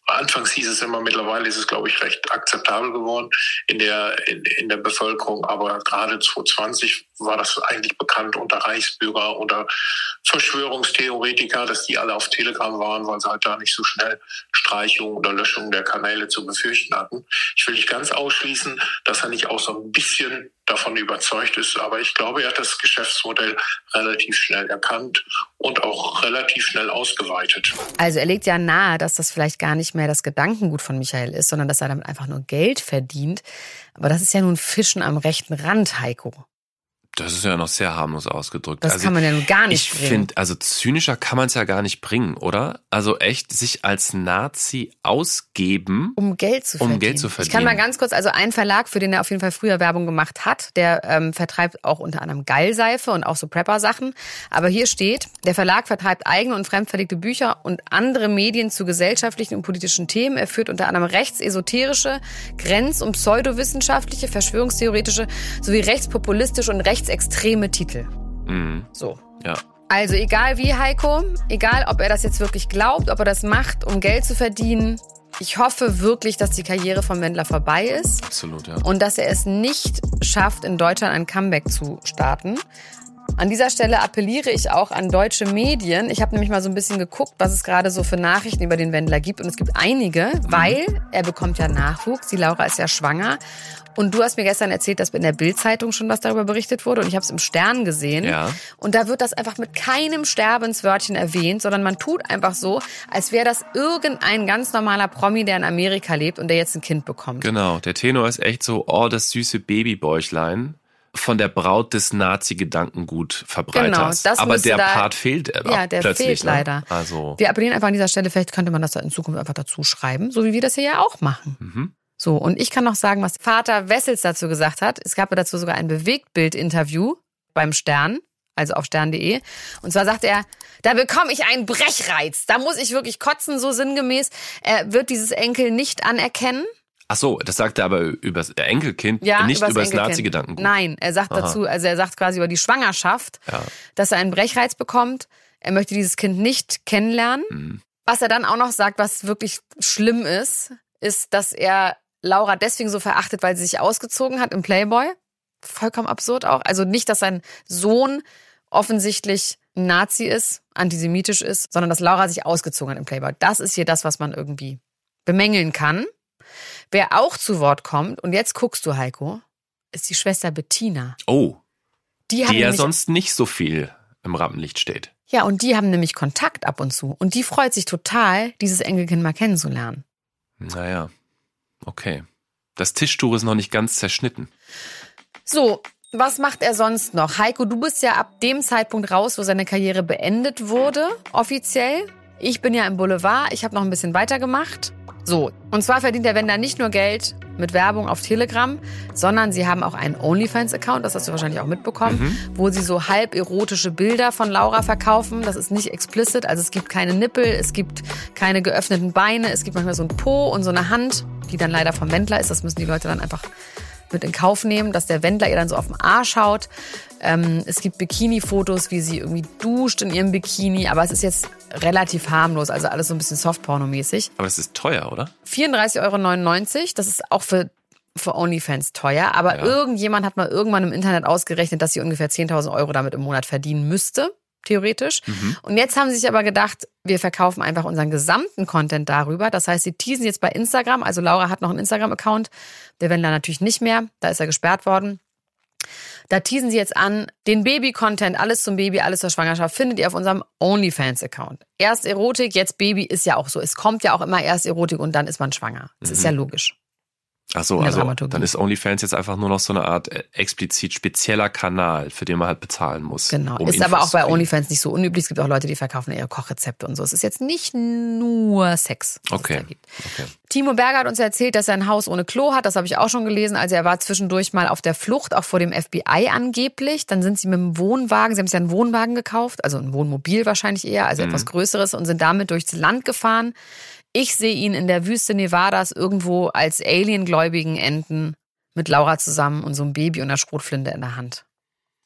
anfangs hieß es immer, mittlerweile ist es, glaube ich, recht akzeptabel geworden in der, in, in der Bevölkerung. Aber gerade 2020 war das eigentlich bekannt unter Reichsbürger, unter Verschwörungstheoretiker, dass die alle auf Telegram waren, weil sie halt da nicht so schnell Streichung oder Löschung der Kanäle zu befürchten hatten. Ich will nicht ganz ausschließen, dass er nicht auch so ein bisschen davon überzeugt ist, aber ich glaube, er hat das Geschäftsmodell relativ schnell erkannt und auch relativ schnell ausgeweitet. Also er legt ja nahe, dass das vielleicht gar nicht mehr das Gedankengut von Michael ist, sondern dass er damit einfach nur Geld verdient. Aber das ist ja nun Fischen am rechten Rand, Heiko. Das ist ja noch sehr harmlos ausgedrückt. Das kann man ja nun gar nicht Ich bringen. finde, also zynischer kann man es ja gar nicht bringen, oder? Also echt sich als Nazi ausgeben. Um Geld zu Um verdienen. Geld zu Ich kann verdienen. mal ganz kurz, also ein Verlag, für den er auf jeden Fall früher Werbung gemacht hat, der ähm, vertreibt auch unter anderem Geilseife und auch so Prepper-Sachen. Aber hier steht, der Verlag vertreibt eigene und fremdverlegte Bücher und andere Medien zu gesellschaftlichen und politischen Themen. Er führt unter anderem rechtsesoterische, grenz- und pseudowissenschaftliche, verschwörungstheoretische sowie rechtspopulistische und rechtsextreme Titel. Mhm. So. Ja. Also egal wie, Heiko, egal ob er das jetzt wirklich glaubt, ob er das macht, um Geld zu verdienen, ich hoffe wirklich, dass die Karriere von Wendler vorbei ist Absolut, ja. und dass er es nicht schafft, in Deutschland ein Comeback zu starten. An dieser Stelle appelliere ich auch an deutsche Medien. Ich habe nämlich mal so ein bisschen geguckt, was es gerade so für Nachrichten über den Wendler gibt. Und es gibt einige, weil er bekommt ja Nachwuchs. Die Laura ist ja schwanger. Und du hast mir gestern erzählt, dass in der Bild-Zeitung schon was darüber berichtet wurde. Und ich habe es im Stern gesehen. Ja. Und da wird das einfach mit keinem Sterbenswörtchen erwähnt, sondern man tut einfach so, als wäre das irgendein ganz normaler Promi, der in Amerika lebt und der jetzt ein Kind bekommt. Genau, der Tenor ist echt so, oh, das süße Babybäuchlein von der Braut des Nazi-Gedankengut-Verbreiters. Genau, das Aber der da- Part fehlt aber Ja, der plötzlich. fehlt ne? leider. Also, Wir appellieren einfach an dieser Stelle, vielleicht könnte man das in Zukunft einfach dazu schreiben, so wie wir das hier ja auch machen. Mhm. So, und ich kann noch sagen, was Vater Wessels dazu gesagt hat. Es gab ja dazu sogar ein Bewegtbild-Interview beim Stern, also auf stern.de. Und zwar sagte er, da bekomme ich einen Brechreiz. Da muss ich wirklich kotzen, so sinngemäß. Er wird dieses Enkel nicht anerkennen. Ach so, das sagt er aber über das Enkelkind, Ja, nicht über das. Nazi-Gedankengut. Nein, er sagt Aha. dazu, also er sagt quasi über die Schwangerschaft, Ja. dass er einen Brechreiz bekommt. Er möchte dieses Kind nicht kennenlernen. Mhm. Was er dann auch noch sagt, was wirklich schlimm ist, ist, dass er Laura deswegen so verachtet, weil sie sich ausgezogen hat im Playboy. Vollkommen absurd auch. Also nicht, dass sein Sohn offensichtlich ein Nazi ist, antisemitisch ist, sondern dass Laura sich ausgezogen hat im Playboy. Das ist hier das, was man irgendwie bemängeln kann. Wer auch zu Wort kommt, und jetzt guckst du, Heiko, ist die Schwester Bettina. Oh, Die, die ja sonst nicht so viel im Rampenlicht steht. ja, und die haben nämlich Kontakt ab und zu. Und die freut sich total, dieses Enkelkind mal kennenzulernen. Naja, okay. Das Tischtuch ist noch nicht ganz zerschnitten. So, was macht er sonst noch? Heiko, du bist ja ab dem Zeitpunkt raus, wo seine Karriere beendet wurde, offiziell. Ich bin ja im Boulevard, ich habe noch ein bisschen weitergemacht. So, und zwar verdient der Wender nicht nur Geld mit Werbung auf Telegram, sondern sie haben auch einen OnlyFans-Account, das hast du wahrscheinlich auch mitbekommen, wo sie so halb erotische Bilder von Laura verkaufen. Das ist nicht explicit, also es gibt keine Nippel, es gibt keine geöffneten Beine, es gibt manchmal so ein Po und so eine Hand, die dann leider vom Wendler ist. Das müssen die Leute dann einfach mit in Kauf nehmen, dass der Wendler ihr dann so auf den Arsch haut. Ähm, es gibt Bikini-Fotos, wie sie irgendwie duscht in ihrem Bikini, aber es ist jetzt relativ harmlos, also alles so ein bisschen Softporno-mäßig. Aber es ist teuer, oder? 34,99 Euro, das ist auch für für OnlyFans teuer, aber Ja. irgendjemand hat mal irgendwann im Internet ausgerechnet, dass sie ungefähr 10.000 Euro damit im Monat verdienen müsste, theoretisch. Mhm. Und jetzt haben sie sich aber gedacht, wir verkaufen einfach unseren gesamten Content darüber. Das heißt, sie teasen jetzt bei Instagram. Also Laura hat noch einen Instagram-Account, der Wendler natürlich nicht mehr. Da ist er gesperrt worden. Da teasen sie jetzt an, den Baby-Content, alles zum Baby, alles zur Schwangerschaft, findet ihr auf unserem OnlyFans-Account. Erst Erotik, jetzt Baby ist ja auch so. Es kommt ja auch immer erst Erotik und dann ist man schwanger. Das ist ja logisch. Ach so, also Dramaturgie. dann ist OnlyFans jetzt einfach nur noch so eine Art äh, explizit spezieller Kanal, für den man halt bezahlen muss. Genau. um ist Infos aber auch bei. OnlyFans nicht so unüblich. Es gibt auch Leute, die verkaufen ihre Kochrezepte und so. Es ist jetzt nicht nur Sex. Okay. okay. Timo Berger hat uns erzählt, dass er ein Haus ohne Klo hat. Das habe ich auch schon gelesen. Also er war zwischendurch mal auf der Flucht, auch vor dem FBI angeblich. Dann sind sie mit dem Wohnwagen, sie haben sich einen Wohnwagen gekauft, also ein Wohnmobil wahrscheinlich eher, also etwas Größeres und sind damit durchs Land gefahren. Ich sehe ihn in der Wüste Nevadas irgendwo als aliengläubigen Enten mit Laura zusammen und so ein Baby und einer Schrotflinte in der Hand.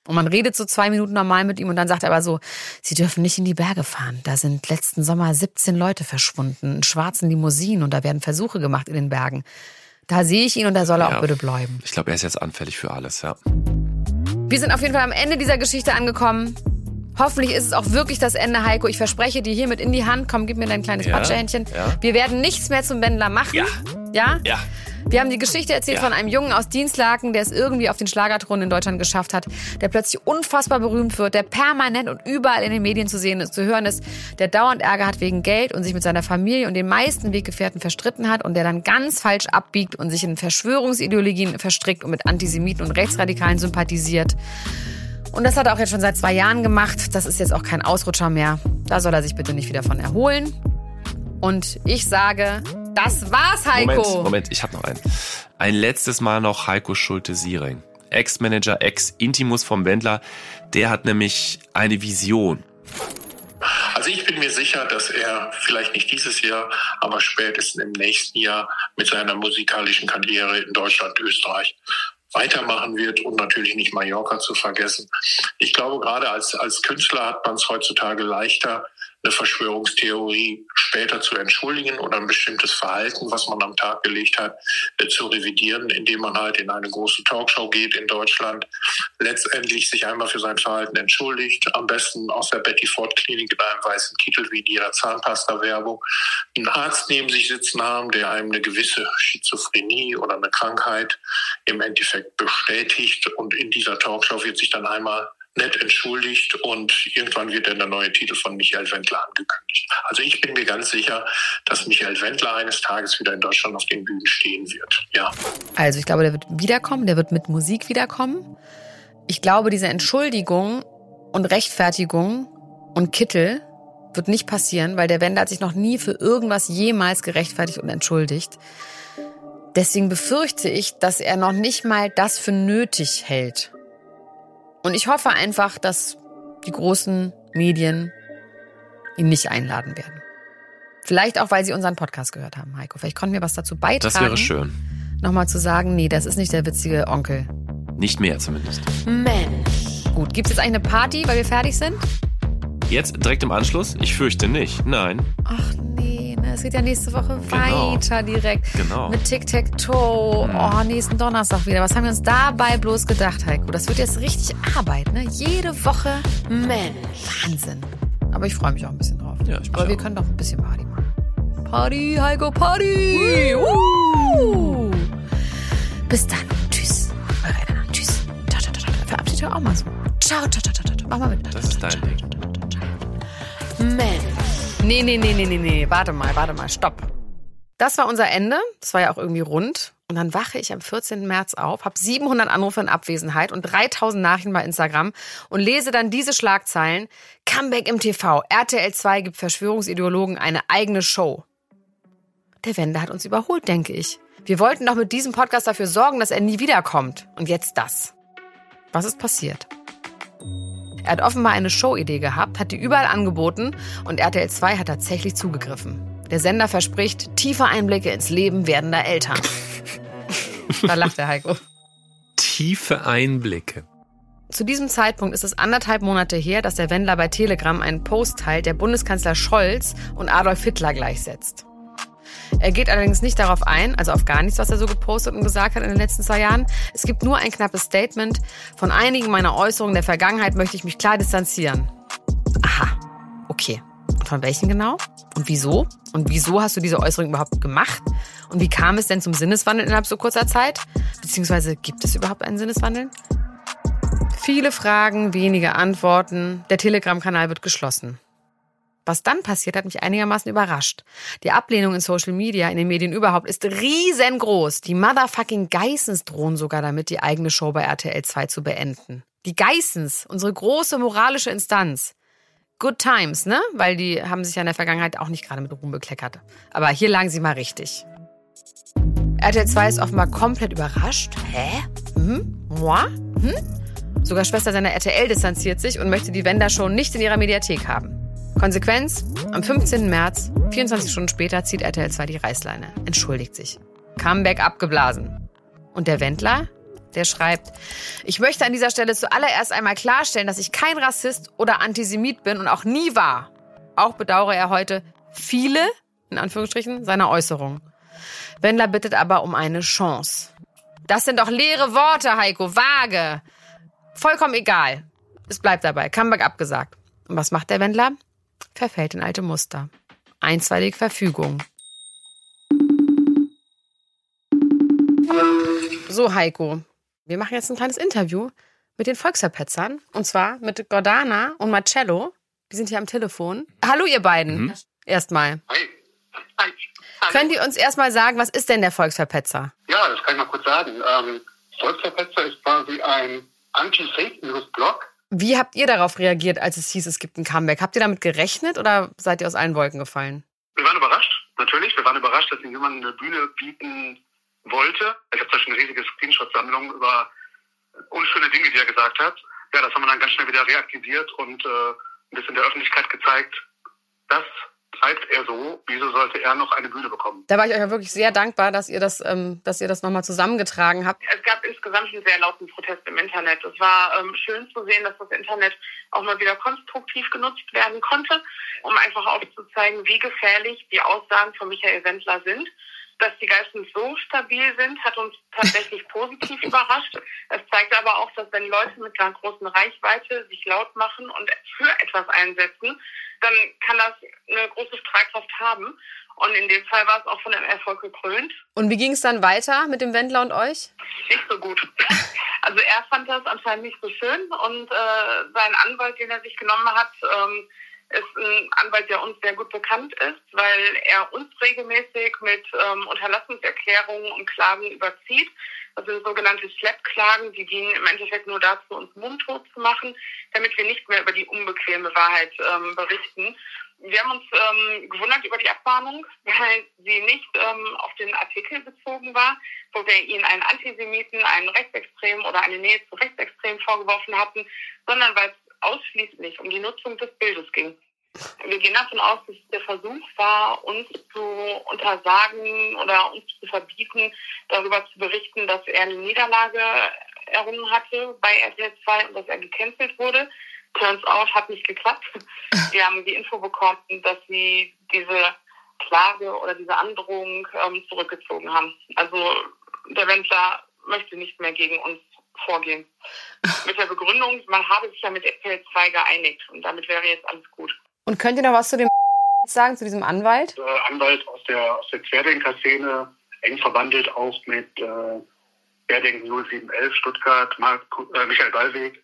Und man redet so zwei Minuten normal mit ihm und dann sagt er aber so, Sie dürfen nicht in die Berge fahren. Da sind letzten Sommer 17 Leute verschwunden in schwarzen Limousinen und da werden Versuche gemacht in den Bergen. Da sehe ich ihn und da soll er Ja. auch bitte bleiben. Ich glaube, er ist jetzt anfällig für alles, ja. Wir sind auf jeden Fall am Ende dieser Geschichte angekommen. Hoffentlich ist es auch wirklich das Ende, Heiko. Ich verspreche dir hiermit in die Hand. Komm, gib mir dein kleines Ja, Patschehändchen. ja. Wir werden nichts mehr zum Wendler machen. Ja. Ja? Ja. Wir haben die Geschichte erzählt Ja. von einem Jungen aus Dienstlaken, der es irgendwie auf den Schlagerthron in Deutschland geschafft hat, der plötzlich unfassbar berühmt wird, der permanent und überall in den Medien zu sehen ist, zu hören ist, der dauernd Ärger hat wegen Geld und sich mit seiner Familie und den meisten Weggefährten verstritten hat und der dann ganz falsch abbiegt und sich in Verschwörungsideologien verstrickt und mit Antisemiten und Rechtsradikalen sympathisiert. Und das hat er auch jetzt schon seit zwei Jahren gemacht. Das ist jetzt auch kein Ausrutscher mehr. Da soll er sich bitte nicht wieder von erholen. Und ich sage, das war's, Heiko. Moment, Moment, ich habe noch einen. Ein letztes Mal noch Heiko Schulte-Siering. Ex-Manager, Ex-Intimus vom Wendler. Der hat nämlich eine Vision. Also ich bin mir sicher, dass er vielleicht nicht dieses Jahr, aber spätestens im nächsten Jahr mit seiner musikalischen Karriere in Deutschland, Österreich weitermachen wird und natürlich nicht Mallorca zu vergessen. Ich glaube, gerade als, als Künstler hat man es heutzutage leichter, eine Verschwörungstheorie später zu entschuldigen oder ein bestimmtes Verhalten, was man am Tag gelegt hat, äh, zu revidieren, indem man halt in eine große Talkshow geht in Deutschland, letztendlich sich einmal für sein Verhalten entschuldigt, am besten aus der Betty Ford Klinik in einem weißen Kittel wie in jeder Zahnpasta-Werbung, einen Arzt neben sich sitzen haben, der einem eine gewisse Schizophrenie oder eine Krankheit im Endeffekt bestätigt und in dieser Talkshow wird sich dann einmal nett entschuldigt und irgendwann wird dann der neue Titel von Michael Wendler angekündigt. Also ich bin mir ganz sicher, dass Michael Wendler eines Tages wieder in Deutschland auf den Bühnen stehen wird. Ja. Also ich glaube, der wird wiederkommen, der wird mit Musik wiederkommen. Ich glaube, diese Entschuldigung und Rechtfertigung und Kittel wird nicht passieren, weil der Wendler hat sich noch nie für irgendwas jemals gerechtfertigt und entschuldigt. Deswegen befürchte ich, dass er noch nicht mal das für nötig hält. Und ich hoffe einfach, dass die großen Medien ihn nicht einladen werden. Vielleicht auch, weil sie unseren Podcast gehört haben, Heiko. Vielleicht konnten wir was dazu beitragen. Das wäre schön. Nochmal zu sagen, nee, das ist nicht der witzige Onkel. Nicht mehr zumindest. Mensch. Gut, gibt's jetzt eigentlich eine Party, weil wir fertig sind? Jetzt direkt im Anschluss? Ich fürchte nicht. Nein. Ach nee, ne, es geht ja nächste Woche Genau. weiter direkt. Genau. Mit Tic-Tac-Toe. Oh, nächsten Donnerstag wieder. Was haben wir uns dabei bloß gedacht, Heiko? Das wird jetzt richtig Arbeit, ne? Jede Woche. Mensch. Wahnsinn. Aber ich freue mich auch ein bisschen drauf. Ja, ich mich Aber wir auch. können doch ein bisschen Party machen. Party, Heiko, Party! Uh. Bis dann. Tschüss. Tschüss. Ciao, ciao, ciao, ciao. Verabschiedet euch auch mal so. Ciao, ciao, ciao, ciao, ciao. Mach mal mit. Das ist dein Ding. Mensch. Nee, nee, nee, nee, nee, nee. Warte mal, warte mal. Stopp. Das war unser Ende. Das war ja auch irgendwie rund. Und dann wache ich am 14. März auf, habe 700 Anrufe in Abwesenheit und 3000 Nachrichten bei Instagram und lese dann diese Schlagzeilen. Comeback im TV. RTL 2 gibt Verschwörungsideologen eine eigene Show. Der Wender hat uns überholt, denke ich. Wir wollten doch mit diesem Podcast dafür sorgen, dass er nie wiederkommt. Und jetzt das. Was ist passiert? Er hat offenbar eine Showidee gehabt, hat die überall angeboten und RTL 2 hat tatsächlich zugegriffen. Der Sender verspricht tiefe Einblicke ins Leben werdender Eltern. da lacht der Heiko. tiefe Einblicke. Zu diesem Zeitpunkt ist es anderthalb Monate her, dass der Wendler bei Telegram einen Post teilt, der Bundeskanzler Scholz und Adolf Hitler gleichsetzt. Er geht allerdings nicht darauf ein, also auf gar nichts, was er so gepostet und gesagt hat in den letzten zwei Jahren. Es gibt nur ein knappes Statement. Von einigen meiner Äußerungen der Vergangenheit möchte ich mich klar distanzieren. Aha, okay. Und von welchen genau? Und wieso? Und wieso hast du diese Äußerung überhaupt gemacht? Und wie kam es denn zum Sinneswandel innerhalb so kurzer Zeit? Beziehungsweise gibt es überhaupt einen Sinneswandel? Viele Fragen, wenige Antworten. Der Telegram-Kanal wird geschlossen. Was dann passiert, hat mich einigermaßen überrascht. Die Ablehnung in Social Media, in den Medien überhaupt, ist riesengroß. Die Motherfucking Geissens drohen sogar damit, die eigene Show bei RTL 2 zu beenden. Die Geissens, unsere große moralische Instanz. Good times, ne? Weil die haben sich ja in der Vergangenheit auch nicht gerade mit Ruhm bekleckert. Aber hier lagen sie mal richtig. RTL 2 ist offenbar komplett überrascht. Hä? Hm? Moi? Hm? Sogar Schwester seiner RTL distanziert sich und möchte die Wender-Show nicht in ihrer Mediathek haben. Konsequenz? Am 15. März, 24 Stunden später, zieht RTL 2 die Reißleine, entschuldigt sich. Comeback abgeblasen. Und der Wendler? Der schreibt, ich möchte an dieser Stelle zuallererst einmal klarstellen, dass ich kein Rassist oder Antisemit bin und auch nie war. Auch bedauere er heute viele, in Anführungsstrichen, seiner Äußerungen. Wendler bittet aber um eine Chance. Das sind doch leere Worte, Heiko, vage. Vollkommen egal. Es bleibt dabei. Comeback abgesagt. Und was macht der Wendler? Verfällt in alte Muster. Einstweilige Verfügung. So, Heiko. Wir machen jetzt ein kleines Interview mit den Volksverpetzern. Und zwar mit Gordana und Marcello. Die sind hier am Telefon. Hallo, ihr beiden. Mhm. Erstmal. Hi. Hi. Hallo. Könnt ihr uns erstmal sagen, was ist denn der Volksverpetzer? Ja, das kann ich mal kurz sagen. Ähm, Volksverpetzer ist quasi ein Anti-Fake News-Blog. Wie habt ihr darauf reagiert, als es hieß, es gibt ein Comeback? Habt ihr damit gerechnet oder seid ihr aus allen Wolken gefallen? Wir waren überrascht, natürlich. Wir waren überrascht, dass ihnen jemand eine Bühne bieten wollte. Ich habe da schon eine riesige Screenshot-Sammlung über unschöne Dinge, die er gesagt hat. Ja, das haben wir dann ganz schnell wieder reaktiviert und äh, ein bisschen der Öffentlichkeit gezeigt, dass treibt er so, wieso sollte er noch eine Bühne bekommen? Da war ich euch ja wirklich sehr dankbar, dass ihr das, ähm, dass ihr das nochmal zusammengetragen habt. Es gab insgesamt einen sehr lauten Protest im Internet. Es war ähm, schön zu sehen, dass das Internet auch mal wieder konstruktiv genutzt werden konnte, um einfach aufzuzeigen, wie gefährlich die Aussagen von Michael Wendler sind dass die Geistens so stabil sind, hat uns tatsächlich positiv überrascht. Es zeigt aber auch, dass wenn Leute mit einer großen Reichweite sich laut machen und für etwas einsetzen, dann kann das eine große Strahlkraft haben. Und in dem Fall war es auch von einem Erfolg gekrönt. Und wie ging es dann weiter mit dem Wendler und euch? Nicht so gut. Also er fand das anscheinend nicht so schön und äh, sein Anwalt, den er sich genommen hat, ähm, ist ein Anwalt, der uns sehr gut bekannt ist, weil er uns regelmäßig mit ähm, Unterlassungserklärungen und Klagen überzieht. Das sind sogenannte Slap-Klagen, die dienen im Endeffekt nur dazu, uns mundtot zu machen, damit wir nicht mehr über die unbequeme Wahrheit ähm, berichten. Wir haben uns ähm, gewundert über die Abmahnung, weil sie nicht ähm, auf den Artikel bezogen war, wo wir ihnen einen Antisemiten, einen Rechtsextremen oder eine Nähe zu Rechtsextremen vorgeworfen hatten, sondern weil es ausschließlich um die Nutzung des Bildes ging. Wir gehen davon aus, dass der Versuch war, uns zu untersagen oder uns zu verbieten, darüber zu berichten, dass er eine Niederlage errungen hatte bei RTL 2 und dass er gecancelt wurde. Turns out hat nicht geklappt. Wir haben die Info bekommen, dass sie diese Klage oder diese Androhung ähm, zurückgezogen haben. Also der Wendler möchte nicht mehr gegen uns vorgehen. mit der Begründung, man habe sich ja mit RTL 2 geeinigt und damit wäre jetzt alles gut. Und könnt ihr noch was zu dem sagen, zu diesem Anwalt? Äh, Anwalt aus der, aus der Querdenker-Szene, eng verwandelt auch mit äh, Querdenken 0711 Stuttgart, Mark, äh, Michael Ballweg,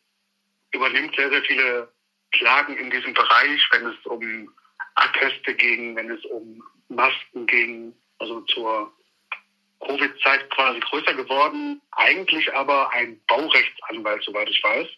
übernimmt sehr, sehr viele Klagen in diesem Bereich, wenn es um Atteste ging, wenn es um Masken ging, also zur Covid-Zeit quasi größer geworden, eigentlich aber ein Baurechtsanwalt, soweit ich weiß.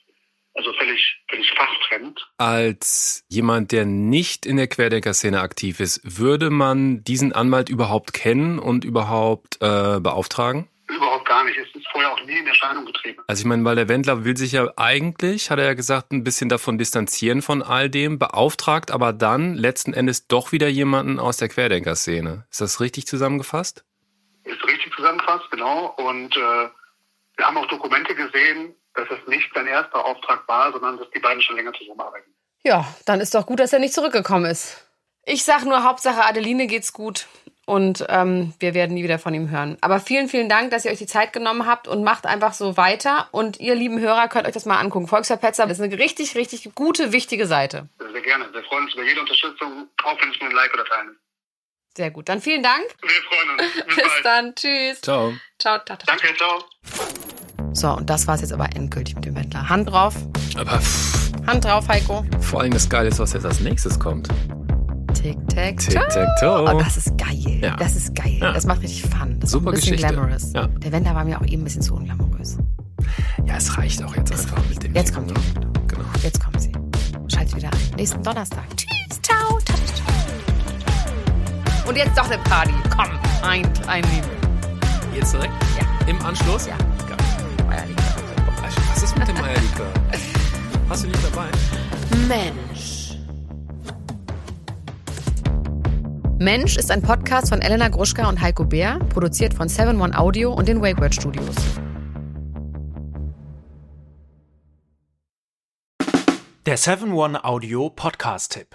Also völlig, völlig fachfremd. Als jemand, der nicht in der Querdenker-Szene aktiv ist, würde man diesen Anwalt überhaupt kennen und überhaupt äh, beauftragen? Überhaupt gar nicht. Es ist vorher auch nie in Erscheinung getreten. Also ich meine, weil der Wendler will sich ja eigentlich, hat er ja gesagt, ein bisschen davon distanzieren von all dem, beauftragt aber dann letzten Endes doch wieder jemanden aus der Querdenker-Szene. Ist das richtig zusammengefasst? Zusammengefasst, genau. Und äh, Wir haben auch Dokumente gesehen, dass es nicht sein erster Auftrag war, sondern dass die beiden schon länger zusammenarbeiten. Ja, dann ist doch gut, dass er nicht zurückgekommen ist. Ich sag nur, Hauptsache Adeline geht's gut und ähm, wir werden nie wieder von ihm hören. Aber vielen, vielen Dank, dass ihr euch die Zeit genommen habt und macht einfach so weiter. Und ihr lieben Hörer könnt euch das mal angucken. Volksverpetzer ist eine richtig, richtig gute, wichtige Seite. Sehr gerne. Wir freuen uns über jede Unterstützung, auch wenn es nur ein Like oder Teilen ist. Sehr gut. Dann vielen Dank. Wir freuen uns. Bis, Bis dann. Tschüss. Ciao. Ciao. ciao, ciao. Danke, ciao. So, und das war's jetzt aber endgültig mit dem Wendler. Hand drauf. Aber pff, Hand drauf, Heiko. vor allem das Geile ist, was jetzt als nächstes kommt. Tick, tack, Tic Tac Toe. Oh, das ist geil. Ja. Das ist geil. Ja. Das macht richtig Fun. Das ist Super auch ein bisschen Geschichte. glamorous. Ja. Der Wendler war mir auch eben ein bisschen zu unglamourös. Ja, es reicht auch jetzt einfach mit dem. Jetzt Ding, kommt ne? Genau. Jetzt kommen sie. Schaltet wieder ein. Nächsten Donnerstag. Tschüss. Ciao. Und jetzt doch eine Party. Komm, ein, ein Liebe. Jetzt direkt? Ja. Im Anschluss? Ja. Geil. Was ist mit dem Eierlikör? Hast du nicht dabei? Mensch. Mensch ist ein Podcast von Elena Gruschka und Heiko Bär, produziert von 7-One Audio und den Wake Word Studios. Der 7-One Audio Podcast-Tipp.